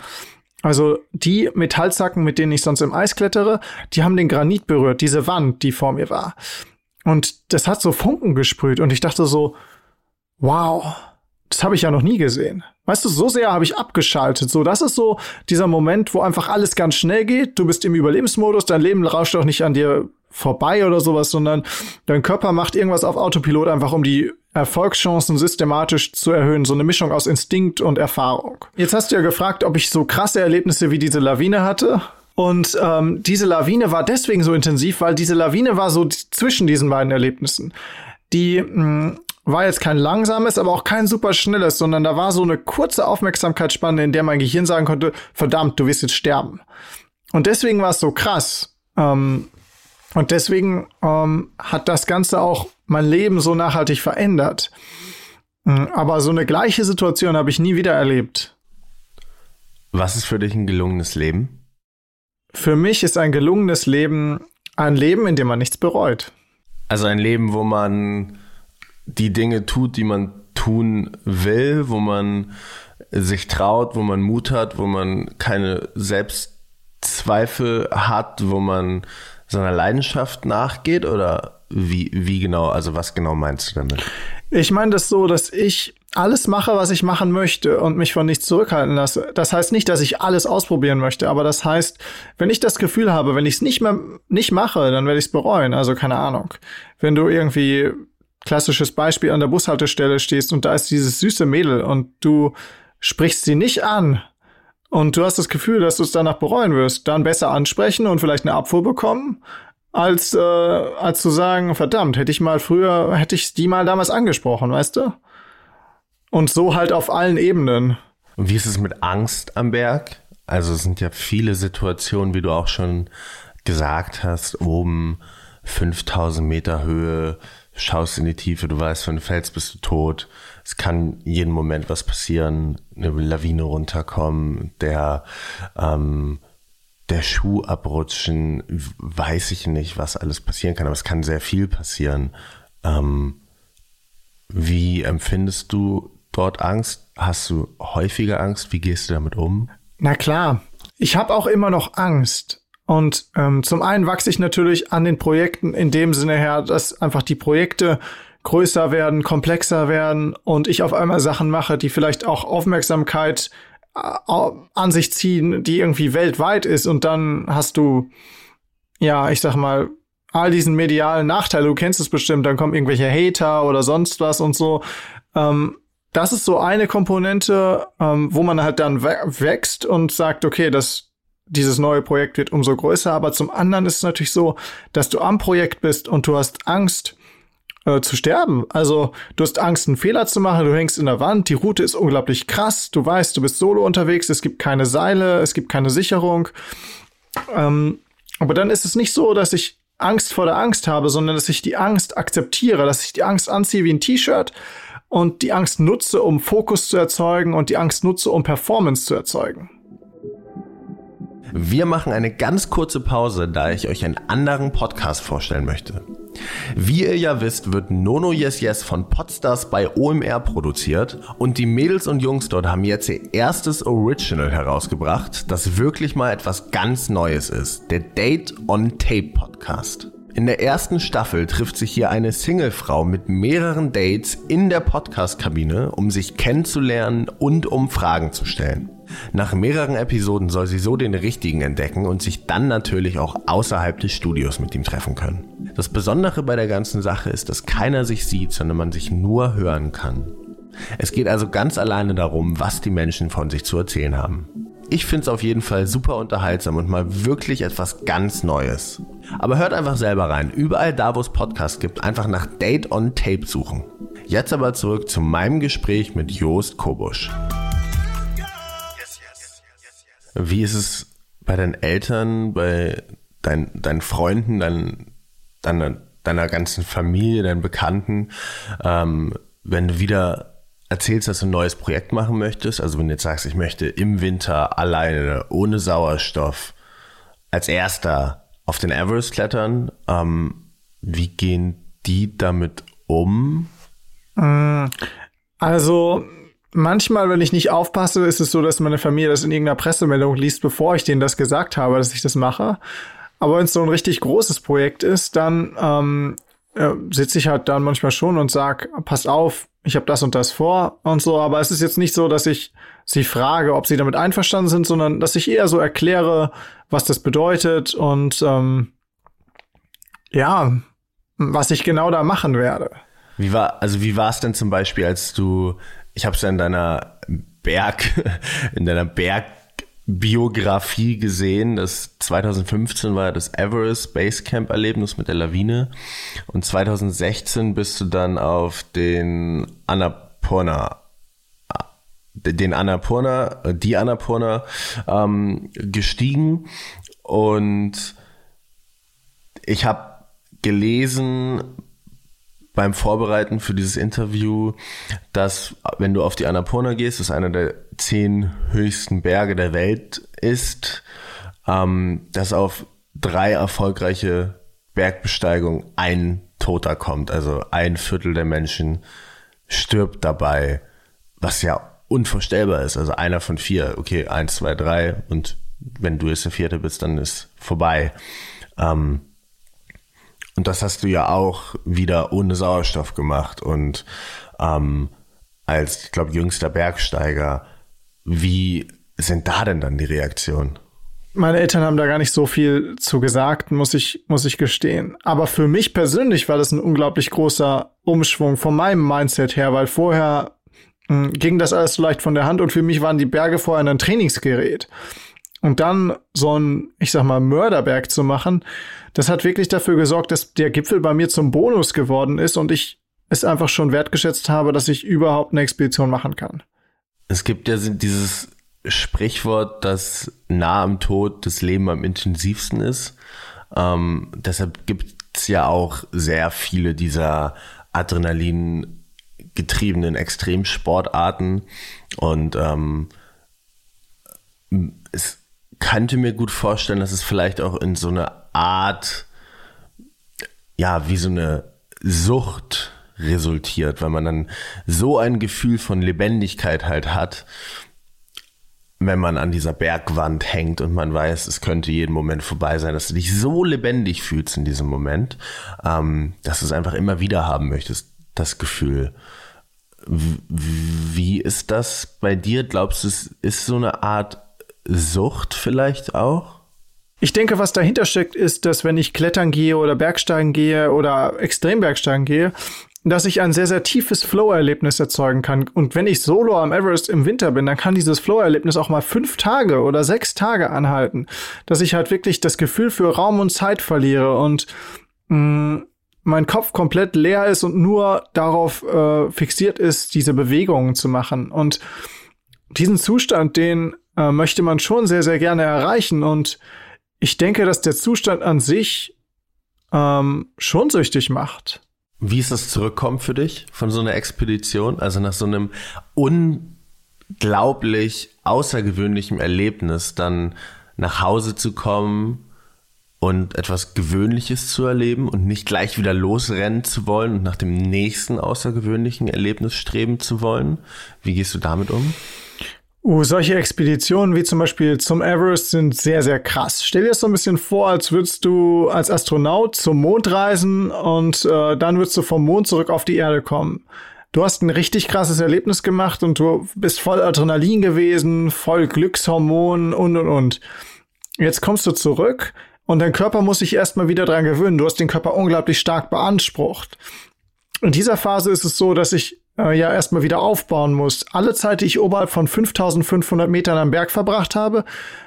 also die Metallzacken, mit denen ich sonst im Eis klettere, die haben den Granit berührt, diese Wand, die vor mir war. Und das hat so Funken gesprüht und ich dachte so, wow, das habe ich ja noch nie gesehen. Weißt du, so sehr habe ich abgeschaltet. So, das ist so dieser Moment, wo einfach alles ganz schnell geht. Du bist im Überlebensmodus, dein Leben rauscht auch nicht an dir vorbei oder sowas, sondern dein Körper macht irgendwas auf Autopilot einfach, um die Erfolgschancen systematisch zu erhöhen. So eine Mischung aus Instinkt und Erfahrung. Jetzt hast du ja gefragt, ob ich so krasse Erlebnisse wie diese Lawine hatte. Und ähm, diese Lawine war deswegen so intensiv, weil diese Lawine war so zwischen diesen beiden Erlebnissen. Die mh, hm, war jetzt kein langsames, aber auch kein super schnelles, sondern da war so eine kurze Aufmerksamkeitsspanne, in der mein Gehirn sagen konnte, verdammt, du wirst jetzt sterben. Und deswegen war es so krass. Ähm, und deswegen ähm, hat das Ganze auch mein Leben so nachhaltig verändert. Hm, aber so eine gleiche Situation habe ich nie wieder erlebt. Was ist für dich ein gelungenes Leben? Für mich ist ein gelungenes Leben ein Leben, in dem man nichts bereut. Also ein Leben, wo man die Dinge tut, die man tun will, wo man sich traut, wo man Mut hat, wo man keine Selbstzweifel hat, wo man seiner Leidenschaft nachgeht oder wie, wie genau, also was genau meinst du damit? Ich meine das so, dass ich alles mache, was ich machen möchte und mich von nichts zurückhalten lasse. Das heißt nicht, dass ich alles ausprobieren möchte, aber das heißt, wenn ich das Gefühl habe, wenn ich es nicht mehr nicht mache, dann werde ich es bereuen. Also keine Ahnung. Wenn du irgendwie klassisches Beispiel an der Bushaltestelle stehst und da ist dieses süße Mädel und du sprichst sie nicht an und du hast das Gefühl, dass du es danach bereuen wirst, dann besser ansprechen und vielleicht eine Abfuhr bekommen, als, äh, als zu sagen, verdammt, hätte ich mal früher, hätte ich die mal damals angesprochen, weißt du? Und so halt auf allen Ebenen. Und wie ist es mit Angst am Berg? Also es sind ja viele Situationen, wie du auch schon gesagt hast, oben 5000 Meter Höhe, schaust in die Tiefe, du weißt, wenn du fällst, bist du tot. Es kann jeden Moment was passieren, eine Lawine runterkommen, der, ähm, der Schuh abrutschen, weiß ich nicht, was alles passieren kann, aber es kann sehr viel passieren. Ähm, wie empfindest du dort Angst? Hast du häufiger Angst? Wie gehst du damit um? Na klar, ich habe auch immer noch Angst. Und ähm, zum einen wachse ich natürlich an den Projekten in dem Sinne her, dass einfach die Projekte größer werden, komplexer werden und ich auf einmal Sachen mache, die vielleicht auch Aufmerksamkeit an sich ziehen, die irgendwie weltweit ist. Und dann hast du, ja, ich sag mal, all diesen medialen Nachteil, du kennst es bestimmt, dann kommen irgendwelche Hater oder sonst was und so. Ähm, das ist so eine Komponente, ähm, wo man halt dann wächst und sagt, okay, das, dieses neue Projekt wird umso größer. Aber zum anderen ist es natürlich so, dass du am Projekt bist und du hast Angst, äh, zu sterben. Also du hast Angst, einen Fehler zu machen, du hängst in der Wand, die Route ist unglaublich krass, du weißt, du bist solo unterwegs, es gibt keine Seile, es gibt keine Sicherung. Ähm, aber dann ist es nicht so, dass ich Angst vor der Angst habe, sondern dass ich die Angst akzeptiere, dass ich die Angst anziehe wie ein T-Shirt und die Angst nutze, um Fokus zu erzeugen und die Angst nutze, um Performance zu erzeugen. Wir machen eine ganz kurze Pause, da ich euch einen anderen Podcast vorstellen möchte. Wie ihr ja wisst, wird Nono Yes Yes von Podstars bei OMR produziert und die Mädels und Jungs dort haben jetzt ihr erstes Original herausgebracht, das wirklich mal etwas ganz Neues ist. Der Date on Tape Podcast. In der ersten Staffel trifft sich hier eine Singlefrau mit mehreren Dates in der Podcast-Kabine, um sich kennenzulernen und um Fragen zu stellen. Nach mehreren Episoden soll sie so den richtigen entdecken und sich dann natürlich auch außerhalb des Studios mit ihm treffen können. Das Besondere bei der ganzen Sache ist, dass keiner sich sieht, sondern man sich nur hören kann. Es geht also ganz alleine darum, was die Menschen von sich zu erzählen haben. Ich finde es auf jeden Fall super unterhaltsam und mal wirklich etwas ganz Neues. Aber hört einfach selber rein. Überall da, wo es Podcasts gibt, einfach nach Date on Tape suchen. Jetzt aber zurück zu meinem Gespräch mit Joost Kobusch. Wie ist es bei deinen Eltern, bei dein, deinen Freunden, dein, deiner, deiner ganzen Familie, deinen Bekannten, ähm, wenn du wieder erzählst, dass du ein neues Projekt machen möchtest, also wenn du jetzt sagst, ich möchte im Winter alleine, ohne Sauerstoff, als erster auf den Everest klettern, ähm, wie gehen die damit um? Mm, also manchmal, wenn ich nicht aufpasse, ist es so, dass meine Familie das in irgendeiner Pressemeldung liest, bevor ich denen das gesagt habe, dass ich das mache. Aber wenn es so ein richtig großes Projekt ist, dann ähm, äh, sitze ich halt dann manchmal schon und sag, passt auf, ich habe das und das vor und so, aber es ist jetzt nicht so, dass ich sie frage, ob sie damit einverstanden sind, sondern dass ich eher so erkläre, was das bedeutet und ähm, ja, was ich genau da machen werde. Wie war, also wie war es denn zum Beispiel, als du, ich habe es ja in deiner Berg, in deiner Berg Biografie gesehen. Das 2015 war das Everest Basecamp Erlebnis mit der Lawine und 2016 bist du dann auf den Annapurna den Annapurna, die Annapurna ähm, gestiegen und ich habe gelesen beim Vorbereiten für dieses Interview, dass wenn du auf die Annapurna gehst, das einer der zehn höchsten Berge der Welt ist, ähm, dass auf drei erfolgreiche Bergbesteigungen ein Toter kommt. Also ein Viertel der Menschen stirbt dabei, was ja unvorstellbar ist. Also einer von vier, okay, eins, zwei, drei und wenn du jetzt der vierte bist, dann ist vorbei. Ähm, und das hast du ja auch wieder ohne Sauerstoff gemacht und ähm, als, ich glaube, jüngster Bergsteiger. Wie sind da denn dann die Reaktionen? Meine Eltern haben da gar nicht so viel zu gesagt, muss ich, muss ich gestehen. Aber für mich persönlich war das ein unglaublich großer Umschwung von meinem Mindset her, weil vorher hm, ging das alles so leicht von der Hand und für mich waren die Berge vorher ein Trainingsgerät. Und dann so ein, ich sag mal, Mörderberg zu machen, das hat wirklich dafür gesorgt, dass der Gipfel bei mir zum Bonus geworden ist und ich es einfach schon wertgeschätzt habe, dass ich überhaupt eine Expedition machen kann. Es gibt ja dieses Sprichwort, dass nah am Tod das Leben am intensivsten ist. Ähm, deshalb gibt es ja auch sehr viele dieser Adrenalin getriebenen Extremsportarten und ähm, es könnte mir gut vorstellen, dass es vielleicht auch in so eine Art, ja, wie so eine Sucht resultiert, weil man dann so ein Gefühl von Lebendigkeit halt hat, wenn man an dieser Bergwand hängt und man weiß, es könnte jeden Moment vorbei sein, dass du dich so lebendig fühlst in diesem Moment, ähm, dass du es einfach immer wieder haben möchtest, das Gefühl. Wie ist das bei dir? Glaubst du, es ist so eine Art Sucht vielleicht auch? Ich denke, was dahinter steckt, ist, dass wenn ich klettern gehe oder Bergsteigen gehe oder Extrembergsteigen gehe, dass ich ein sehr, sehr tiefes Flow-Erlebnis erzeugen kann. Und wenn ich solo am Everest im Winter bin, dann kann dieses Flow-Erlebnis auch mal fünf Tage oder sechs Tage anhalten. Dass ich halt wirklich das Gefühl für Raum und Zeit verliere und mh, mm, mein Kopf komplett leer ist und nur darauf äh, fixiert ist, diese Bewegungen zu machen. Und diesen Zustand, den äh, möchte man schon sehr, sehr gerne erreichen. Und ich denke, dass der Zustand an sich ähm, schon süchtig macht. Wie ist das Zurückkommen für dich von so einer Expedition? Also nach so einem unglaublich außergewöhnlichen Erlebnis dann nach Hause zu kommen und etwas Gewöhnliches zu erleben und nicht gleich wieder losrennen zu wollen und nach dem nächsten außergewöhnlichen Erlebnis streben zu wollen. Wie gehst du damit um? Uh, solche Expeditionen wie zum Beispiel zum Everest sind sehr, sehr krass. Stell dir das so ein bisschen vor, als würdest du als Astronaut zum Mond reisen und äh, dann würdest du vom Mond zurück auf die Erde kommen. Du hast ein richtig krasses Erlebnis gemacht und du bist voll Adrenalin gewesen, voll Glückshormonen und und und. Jetzt kommst du zurück und dein Körper muss sich erstmal wieder dran gewöhnen. Du hast den Körper unglaublich stark beansprucht. In dieser Phase ist es so, dass ich äh, ja erstmal wieder aufbauen muss. Alle Zeit, die ich oberhalb von 5500 Metern am Berg verbracht habe,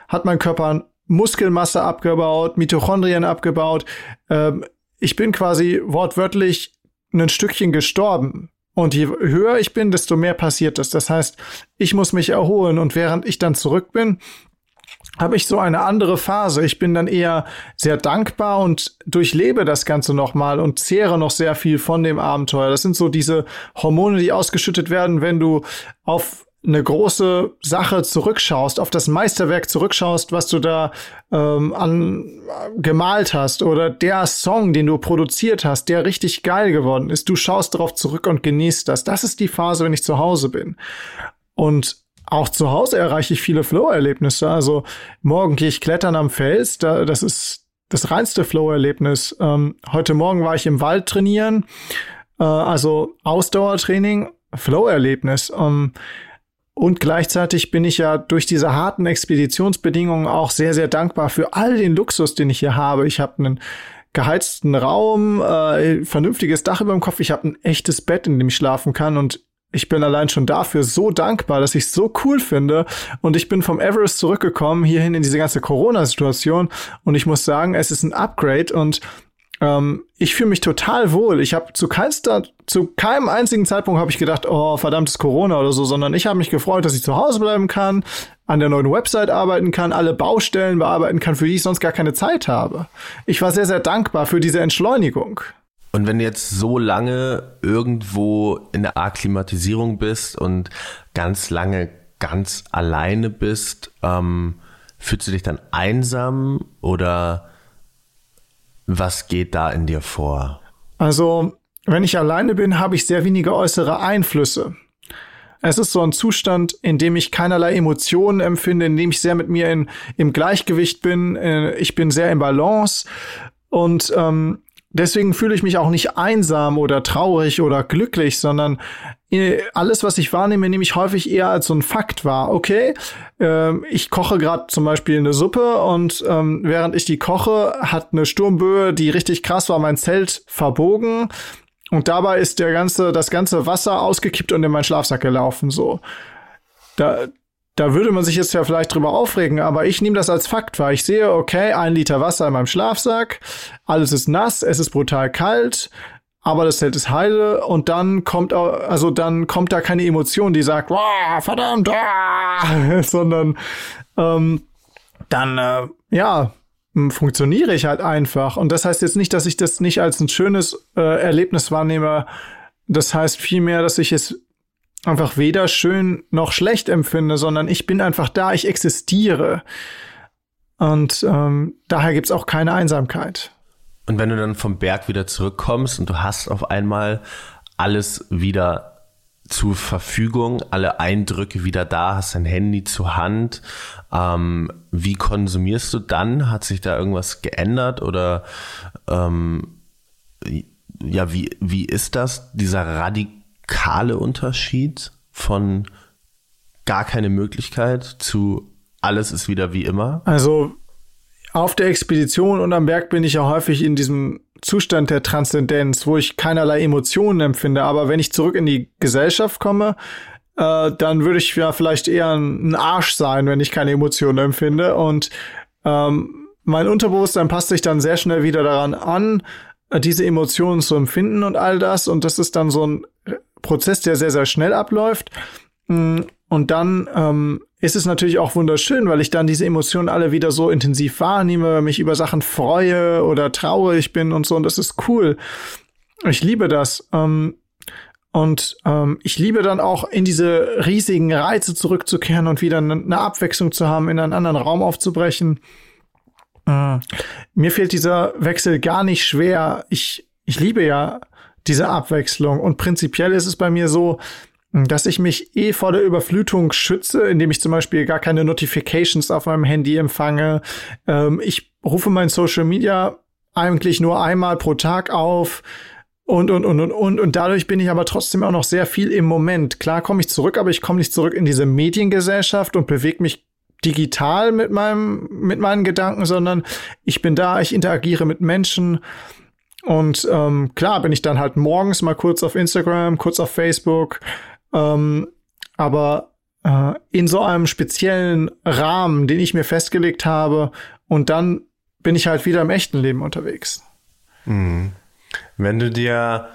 hat mein Körper Muskelmasse abgebaut, Mitochondrien abgebaut. Ähm, ich bin quasi wortwörtlich ein Stückchen gestorben. Und je höher ich bin, desto mehr passiert es. Das heißt, ich muss mich erholen. Und während ich dann zurück bin, habe ich so eine andere Phase. Ich bin dann eher sehr dankbar und durchlebe das Ganze nochmal und zehre noch sehr viel von dem Abenteuer. Das sind so diese Hormone, die ausgeschüttet werden, wenn du auf eine große Sache zurückschaust, auf das Meisterwerk zurückschaust, was du da ähm, an gemalt hast oder der Song, den du produziert hast, der richtig geil geworden ist. Du schaust darauf zurück und genießt das. Das ist die Phase, wenn ich zu Hause bin. Und auch zu Hause erreiche ich viele Flow-Erlebnisse. Also morgen gehe ich klettern am Fels. Da, das ist das reinste Flow-Erlebnis. Ähm, heute Morgen war ich im Wald trainieren. Äh, also Ausdauertraining, Flow-Erlebnis. Ähm, und gleichzeitig bin ich ja durch diese harten Expeditionsbedingungen auch sehr, sehr dankbar für all den Luxus, den ich hier habe. Ich habe einen geheizten Raum, äh, vernünftiges Dach über dem Kopf. Ich habe ein echtes Bett, in dem ich schlafen kann und ich bin allein schon dafür so dankbar, dass ich es so cool finde. Und ich bin vom Everest zurückgekommen, hierhin in diese ganze Corona-Situation. Und ich muss sagen, es ist ein Upgrade und ähm, ich fühle mich total wohl. Ich habe zu keinster, zu keinem einzigen Zeitpunkt habe ich gedacht, oh, verdammtes Corona oder so, sondern ich habe mich gefreut, dass ich zu Hause bleiben kann, an der neuen Website arbeiten kann, alle Baustellen bearbeiten kann, für die ich sonst gar keine Zeit habe. Ich war sehr, sehr dankbar für diese Entschleunigung. Und wenn du jetzt so lange irgendwo in der Akklimatisierung bist und ganz lange ganz alleine bist, ähm, fühlst du dich dann einsam oder was geht da in dir vor? Also, wenn ich alleine bin, habe ich sehr wenige äußere Einflüsse. Es ist so ein Zustand, in dem ich keinerlei Emotionen empfinde, in dem ich sehr mit mir in, im Gleichgewicht bin. Äh, ich bin sehr im Balance und ähm, Deswegen fühle ich mich auch nicht einsam oder traurig oder glücklich, sondern äh, alles, was ich wahrnehme, nehme ich häufig eher als so ein Fakt wahr. Okay, äh, ich koche gerade zum Beispiel eine Suppe und ähm, während ich die koche, hat eine Sturmböe, die richtig krass war, mein Zelt verbogen. Und dabei ist der ganze, das ganze Wasser ausgekippt und in meinen Schlafsack gelaufen. So. Da, da würde man sich jetzt ja vielleicht drüber aufregen, aber ich nehme das als Fakt wahr. Ich sehe, okay, ein Liter Wasser in meinem Schlafsack, alles ist nass, es ist brutal kalt, aber das Zelt ist heile und dann kommt also dann kommt da keine Emotion, die sagt, wow, verdammt, ah! sondern ähm, dann äh, ja funktioniere ich halt einfach und das heißt jetzt nicht, dass ich das nicht als ein schönes äh, Erlebnis wahrnehme. Das heißt vielmehr, dass ich es einfach weder schön noch schlecht empfinde, sondern ich bin einfach da, ich existiere. Und ähm, daher gibt's auch keine Einsamkeit. Und wenn du dann vom Berg wieder zurückkommst und du hast auf einmal alles wieder zur Verfügung, alle Eindrücke wieder da, hast dein Handy zur Hand. Ähm, wie konsumierst du dann? Hat sich da irgendwas geändert oder ähm, ja, wie, wie ist das, dieser radikale radikale Unterschied von gar keine Möglichkeit zu alles ist wieder wie immer? Also auf der Expedition und am Berg bin ich ja häufig in diesem Zustand der Transzendenz, wo ich keinerlei Emotionen empfinde. Aber wenn ich zurück in die Gesellschaft komme, äh, dann würde ich ja vielleicht eher ein Arsch sein, wenn ich keine Emotionen empfinde. Und ähm, mein Unterbewusstsein passt sich dann sehr schnell wieder daran an, diese Emotionen zu empfinden und all das. Und das ist dann so ein Prozess, der sehr, sehr schnell abläuft. Mm, und dann ähm, ist es natürlich auch wunderschön, weil ich dann diese Emotionen alle wieder so intensiv wahrnehme, mich über Sachen freue oder traurig bin und so. Und das ist cool. Ich liebe das. Ähm, und ähm, ich liebe dann auch in diese riesigen Reize zurückzukehren und wieder eine Abwechslung zu haben, in einen anderen Raum aufzubrechen. Äh, mir fehlt dieser Wechsel gar nicht schwer. Ich, ich liebe ja diese Abwechslung. Und prinzipiell ist es bei mir so, dass ich mich eh vor der Überflutung schütze, indem ich zum Beispiel gar keine Notifications auf meinem Handy empfange. Ähm, ich rufe mein Social Media eigentlich nur einmal pro Tag auf und, und, und, und, und. Und dadurch bin ich aber trotzdem auch noch sehr viel im Moment. Klar komme ich zurück, aber ich komme nicht zurück in diese Mediengesellschaft und bewege mich digital mit meinem, mit meinen Gedanken, sondern ich bin da, ich interagiere mit Menschen. Und ähm, klar bin ich dann halt morgens mal kurz auf Instagram, kurz auf Facebook, ähm, aber äh, in so einem speziellen Rahmen, den ich mir festgelegt habe, und dann bin ich halt wieder im echten Leben unterwegs. Mhm. Wenn du dir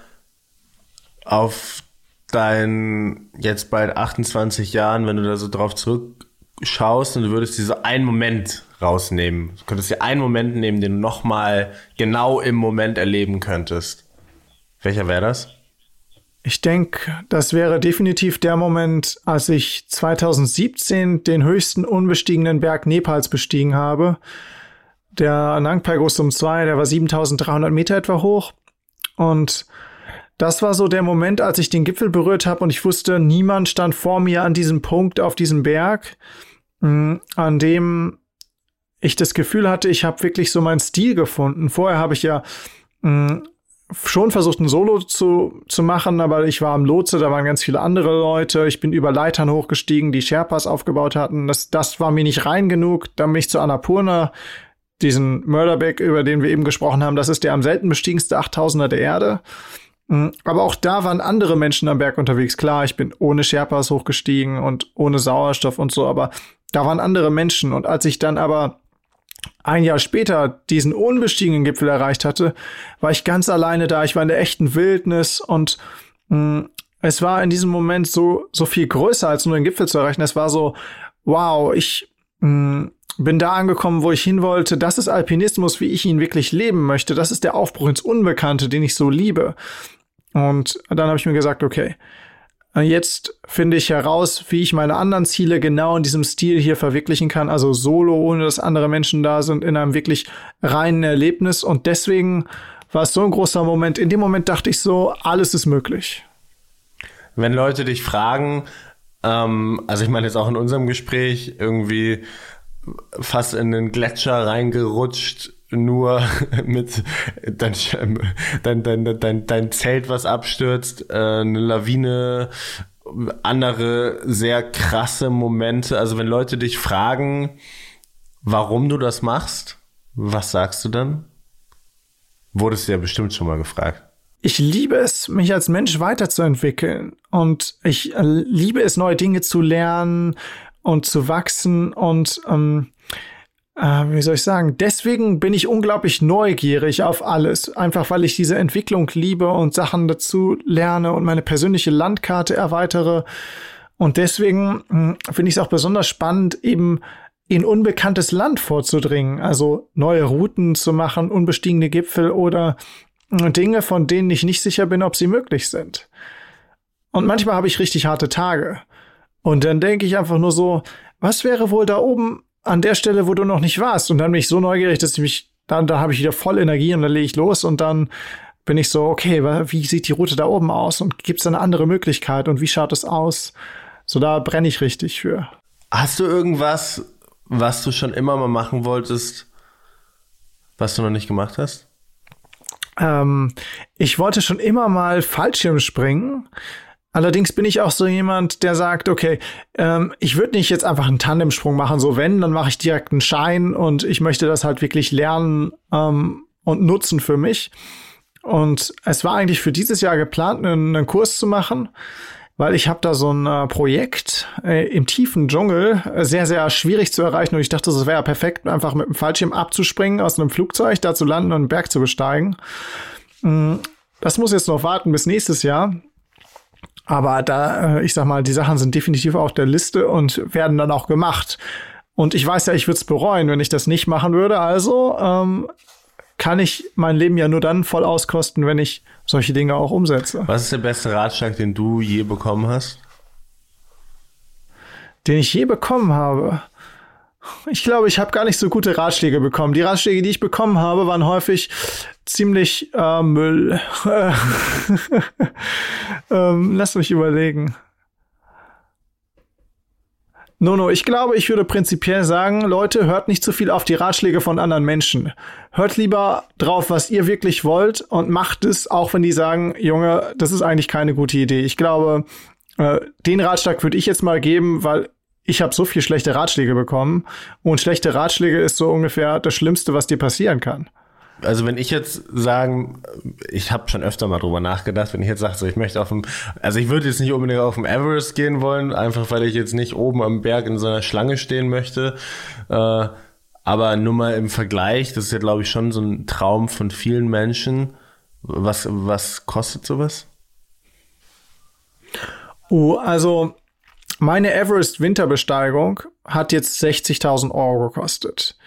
auf deinen jetzt bald 28 Jahren, wenn du da so drauf zurückschaust und du würdest dir einen Moment rausnehmen, du könntest dir einen Moment nehmen, den du nochmal genau im Moment erleben könntest. Welcher wäre das? Ich denke, das wäre definitiv der Moment, als ich 2017 den höchsten unbestiegenen Berg Nepals bestiegen habe. Der Nangpai Gosum 2, der war 7300 Meter etwa hoch. Und das war so der Moment, als ich den Gipfel berührt habe und ich wusste, niemand stand vor mir an diesem Punkt auf diesem Berg, mm, an dem ich das Gefühl hatte, ich habe wirklich so meinen Stil gefunden. Vorher habe ich ja mm, schon versucht, ein Solo zu, zu machen, aber ich war am Lotse, da waren ganz viele andere Leute. Ich bin über Leitern hochgestiegen, die Sherpas aufgebaut hatten. Das, das war mir nicht rein genug. Dann bin ich zu Annapurna, diesen Mörderbeck, über den wir eben gesprochen haben. Das ist der am selten bestiegenste 8000er der Erde. Mm, aber auch da waren andere Menschen am Berg unterwegs. Klar, ich bin ohne Sherpas hochgestiegen und ohne Sauerstoff und so, aber da waren andere Menschen. Und als ich dann aber ein Jahr später diesen unbestiegenen Gipfel erreicht hatte, war ich ganz alleine da. Ich war in der echten Wildnis und mh, mm, es war in diesem Moment so, so viel größer als nur den Gipfel zu erreichen. Es war so, wow, ich mh, mm, bin da angekommen, wo ich hin wollte. Das ist Alpinismus, wie ich ihn wirklich leben möchte. Das ist der Aufbruch ins Unbekannte, den ich so liebe. Und dann habe ich mir gesagt, okay, äh, jetzt finde ich heraus, wie ich meine anderen Ziele genau in diesem Stil hier verwirklichen kann, also solo, ohne dass andere Menschen da sind, in einem wirklich reinen Erlebnis. Und deswegen war es so ein großer Moment. In dem Moment dachte ich so, alles ist möglich. Wenn Leute dich fragen, ähm, also ich meine jetzt auch in unserem Gespräch irgendwie fast in den Gletscher reingerutscht, nur mit dein, dein, dein, dein, dein Zelt, was abstürzt, äh, eine Lawine, andere sehr krasse Momente. Also wenn Leute dich fragen, warum du das machst, was sagst du dann? Wurdest du ja bestimmt schon mal gefragt. Ich liebe es, mich als Mensch weiterzuentwickeln und ich äh, liebe es, neue Dinge zu lernen und zu wachsen und ähm, äh, wie soll ich sagen, deswegen bin ich unglaublich neugierig auf alles, einfach weil ich diese Entwicklung liebe und Sachen dazu lerne und meine persönliche Landkarte erweitere. Und deswegen hm, finde ich es auch besonders spannend, eben in unbekanntes Land vorzudringen, also neue Routen zu machen, unbestiegene Gipfel oder hm, Dinge, von denen ich nicht sicher bin, ob sie möglich sind. Und manchmal habe ich richtig harte Tage. Und dann denke ich einfach nur so, was wäre wohl da oben an der Stelle, wo du noch nicht warst? Und dann bin ich so neugierig, dass ich mich, dann, da habe ich wieder voll Energie und dann lege ich los und dann bin ich so, okay, wie sieht die Route da oben aus und gibt es eine andere Möglichkeit und wie schaut es aus? So, da brenne ich richtig für. Hast du irgendwas, was du schon immer mal machen wolltest, was du noch nicht gemacht hast? Ähm, ich wollte schon immer mal Fallschirm springen. Allerdings bin ich auch so jemand, der sagt, okay, ähm, ich würde nicht jetzt einfach einen Tandemsprung machen, so wenn, dann mache ich direkt einen Schein und ich möchte das halt wirklich lernen ähm, und nutzen für mich. Und es war eigentlich für dieses Jahr geplant, einen, einen Kurs zu machen, weil ich habe da so ein äh, Projekt äh, im tiefen Dschungel, äh, sehr, sehr schwierig zu erreichen. Und ich dachte, es wäre perfekt, einfach mit dem Fallschirm abzuspringen, aus einem Flugzeug, da zu landen und einen Berg zu besteigen. Mm, das muss jetzt noch warten bis nächstes Jahr. Aber da, äh, ich sag mal, die Sachen sind definitiv auf der Liste und werden dann auch gemacht. Und ich weiß ja, ich würde es bereuen, wenn ich das nicht machen würde. Also ähm, kann ich mein Leben ja nur dann voll auskosten, wenn ich solche Dinge auch umsetze. Was ist der beste Ratschlag, den du je bekommen hast? Den ich je bekommen habe. Ich glaube, ich habe gar nicht so gute Ratschläge bekommen. Die Ratschläge, die ich bekommen habe, waren häufig ziemlich äh, Müll. ähm, lass mich überlegen. Nono, ich glaube, ich würde prinzipiell sagen, Leute, hört nicht zu viel auf die Ratschläge von anderen Menschen. Hört lieber drauf, was ihr wirklich wollt und macht es, auch wenn die sagen, Junge, das ist eigentlich keine gute Idee. Ich glaube, äh, den Ratschlag würde ich jetzt mal geben, weil ich habe so viel schlechte Ratschläge bekommen und schlechte Ratschläge ist so ungefähr das Schlimmste, was dir passieren kann. Also wenn ich jetzt sagen, ich habe schon öfter mal drüber nachgedacht, wenn ich jetzt sage, so ich möchte auf dem, also ich würde jetzt nicht unbedingt auf dem Everest gehen wollen, einfach weil ich jetzt nicht oben am Berg in so einer Schlange stehen möchte. Äh, aber nur mal im Vergleich, das ist ja glaube ich schon so ein Traum von vielen Menschen. Was, was kostet sowas? Oh, also meine Everest Winterbesteigung hat jetzt 60.000 Euro gekostet.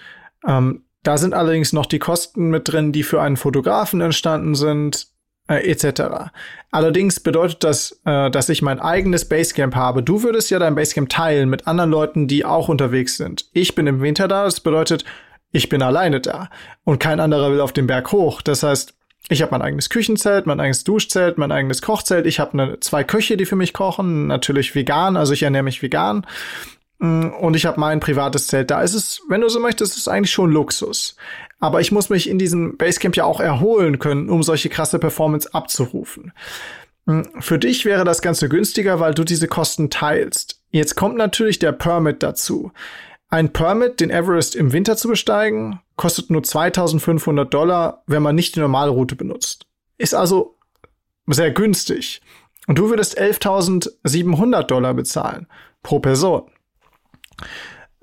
Ähm, da sind allerdings noch die Kosten mit drin, die für einen Fotografen entstanden sind, äh, etc. Allerdings bedeutet das, äh, dass ich mein eigenes Basecamp habe. Du würdest ja dein Basecamp teilen mit anderen Leuten, die auch unterwegs sind. Ich bin im Winter da, das bedeutet, ich bin alleine da und kein anderer will auf den Berg hoch. Das heißt, ich habe mein eigenes Küchenzelt, mein eigenes Duschzelt, mein eigenes Kochzelt. Ich habe ne, zwei Köche, die für mich kochen, natürlich vegan, also ich ernähre mich vegan. Mm, und ich habe mein privates Zelt. Da ist es, wenn du so möchtest, ist es eigentlich schon Luxus. Aber ich muss mich in diesem Basecamp ja auch erholen können, um solche krasse Performance abzurufen. Mm, für dich wäre das Ganze günstiger, weil du diese Kosten teilst. Jetzt kommt natürlich der Permit dazu. Ein Permit, den Everest im Winter zu besteigen, kostet nur 2500 Dollar, wenn man nicht die normale Route benutzt. Ist also sehr günstig. Und du würdest 11.700 Dollar bezahlen pro Person.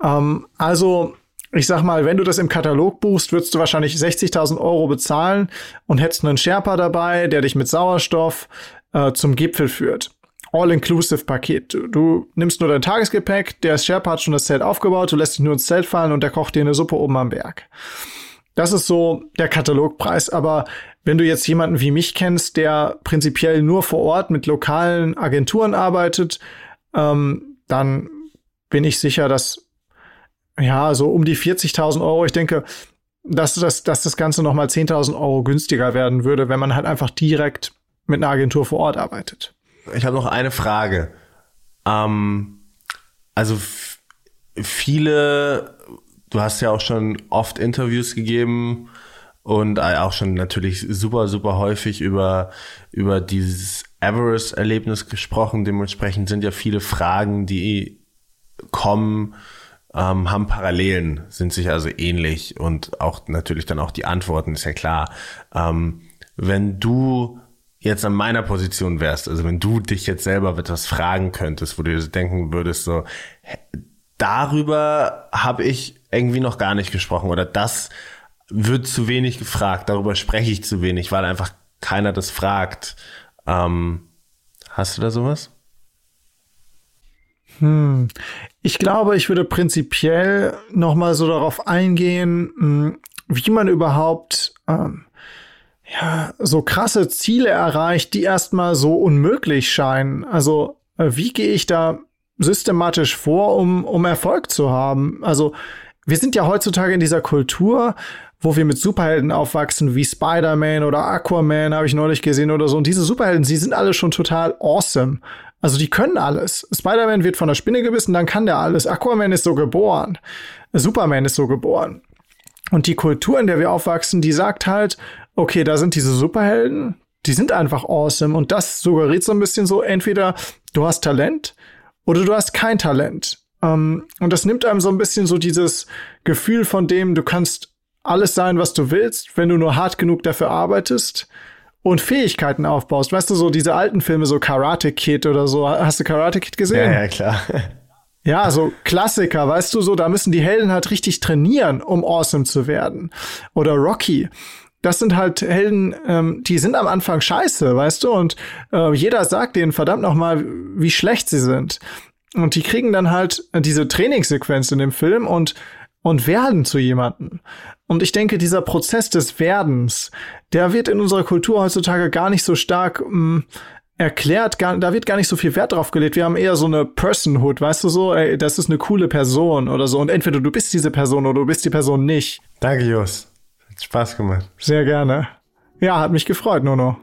Ähm, also, ich sag mal, wenn du das im Katalog buchst, würdest du wahrscheinlich 60.000 Euro bezahlen und hättest einen Sherpa dabei, der dich mit Sauerstoff äh, zum Gipfel führt. All-Inclusive-Paket. Du, du, nimmst nur dein Tagesgepäck, der Sherpa hat schon das Zelt aufgebaut, du lässt dich nur ins Zelt fallen und der kocht dir eine Suppe oben am Berg. Das ist so der Katalogpreis. Aber wenn du jetzt jemanden wie mich kennst, der prinzipiell nur vor Ort mit lokalen Agenturen arbeitet, ähm, dann bin ich sicher, dass ja so um die 40.000 Euro. Ich denke, dass das, dass das Ganze noch mal 10.000 Euro günstiger werden würde, wenn man halt einfach direkt mit einer Agentur vor Ort arbeitet. Ich habe noch eine Frage. Ähm, also viele, du hast ja auch schon oft Interviews gegeben und auch schon natürlich super, super häufig über, über dieses Everest-Erlebnis gesprochen. Dementsprechend sind ja viele Fragen, die kommen, ähm, haben Parallelen, sind sich also ähnlich und auch natürlich dann auch die Antworten, ist ja klar. Ähm, wenn du jetzt an meiner Position wärst, also wenn du dich jetzt selber etwas fragen könntest, wo du dir denken würdest, so, darüber habe ich irgendwie noch gar nicht gesprochen oder das wird zu wenig gefragt, darüber spreche ich zu wenig, weil einfach keiner das fragt. Ähm, hast du da sowas? Hm. Ich glaube, ich würde prinzipiell noch mal so darauf eingehen, hm, wie man überhaupt ähm, ja, so krasse Ziele erreicht, die erstmal so unmöglich scheinen. Also, äh, wie gehe ich da systematisch vor, um, um Erfolg zu haben? Also, wir sind ja heutzutage in dieser Kultur, wo wir mit Superhelden aufwachsen, wie Spider-Man oder Aquaman, habe ich neulich gesehen oder so. Und diese Superhelden, sie sind alle schon total awesome. Also die können alles. Spider-Man wird von der Spinne gebissen, dann kann der alles. Aquaman ist so geboren. Superman ist so geboren. Und die Kultur, in der wir aufwachsen, die sagt halt, okay, da sind diese Superhelden, die sind einfach awesome. Und das suggeriert so ein bisschen so, entweder du hast Talent oder du hast kein Talent. Um, und das nimmt einem so ein bisschen so dieses Gefühl von dem, du kannst alles sein, was du willst, wenn du nur hart genug dafür arbeitest und Fähigkeiten aufbaust. Weißt du, so diese alten Filme, so Karate Kid oder so. Hast du Karate Kid gesehen? Ja, ja, klar. Ja, so Klassiker, weißt du, so, da müssen die Helden halt richtig trainieren, um awesome zu werden. Oder Rocky. Das sind halt Helden, ähm, die sind am Anfang scheiße, weißt du, und äh, jeder sagt denen verdammt nochmal, wie schlecht sie sind. Und die kriegen dann halt diese Trainingssequenz in dem Film und und werden zu jemanden. Und ich denke, dieser Prozess des Werdens, der wird in unserer Kultur heutzutage gar nicht so stark mh, mm, erklärt, gar, da wird gar nicht so viel Wert drauf gelegt. Wir haben eher so eine Personhood, weißt du so, ey, das ist eine coole Person oder so. Und entweder du bist diese Person oder du bist die Person nicht. Danke, Jos. Hat Spaß gemacht. Sehr gerne. Ja, hat mich gefreut, Nono.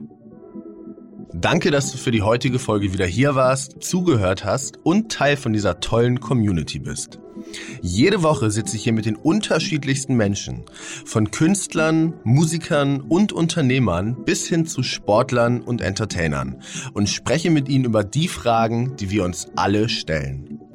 Danke, dass du für die heutige Folge wieder hier warst, zugehört hast und Teil von dieser tollen Community bist. Jede Woche sitze ich hier mit den unterschiedlichsten Menschen, von Künstlern, Musikern und Unternehmern bis hin zu Sportlern und Entertainern und spreche mit ihnen über die Fragen, die wir uns alle stellen.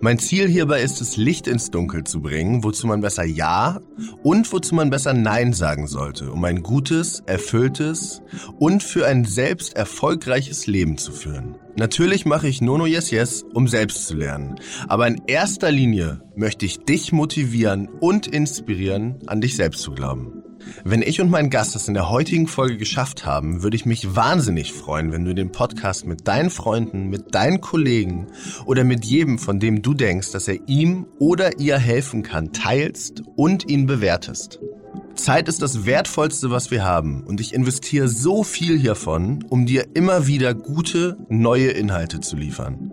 Mein Ziel hierbei ist es, Licht ins Dunkel zu bringen, wozu man besser Ja und wozu man besser Nein sagen sollte, um ein gutes, erfülltes und für ein selbst erfolgreiches Leben zu führen. Natürlich mache ich Nono Yes Yes, um selbst zu lernen. Aber in erster Linie möchte ich dich motivieren und inspirieren, an dich selbst zu glauben. Wenn ich und mein Gast es in der heutigen Folge geschafft haben, würde ich mich wahnsinnig freuen, wenn du den Podcast mit deinen Freunden, mit deinen Kollegen oder mit jedem, von dem du denkst, dass er ihm oder ihr helfen kann, teilst und ihn bewertest. Zeit ist das Wertvollste, was wir haben und ich investiere so viel hiervon, um dir immer wieder gute, neue Inhalte zu liefern.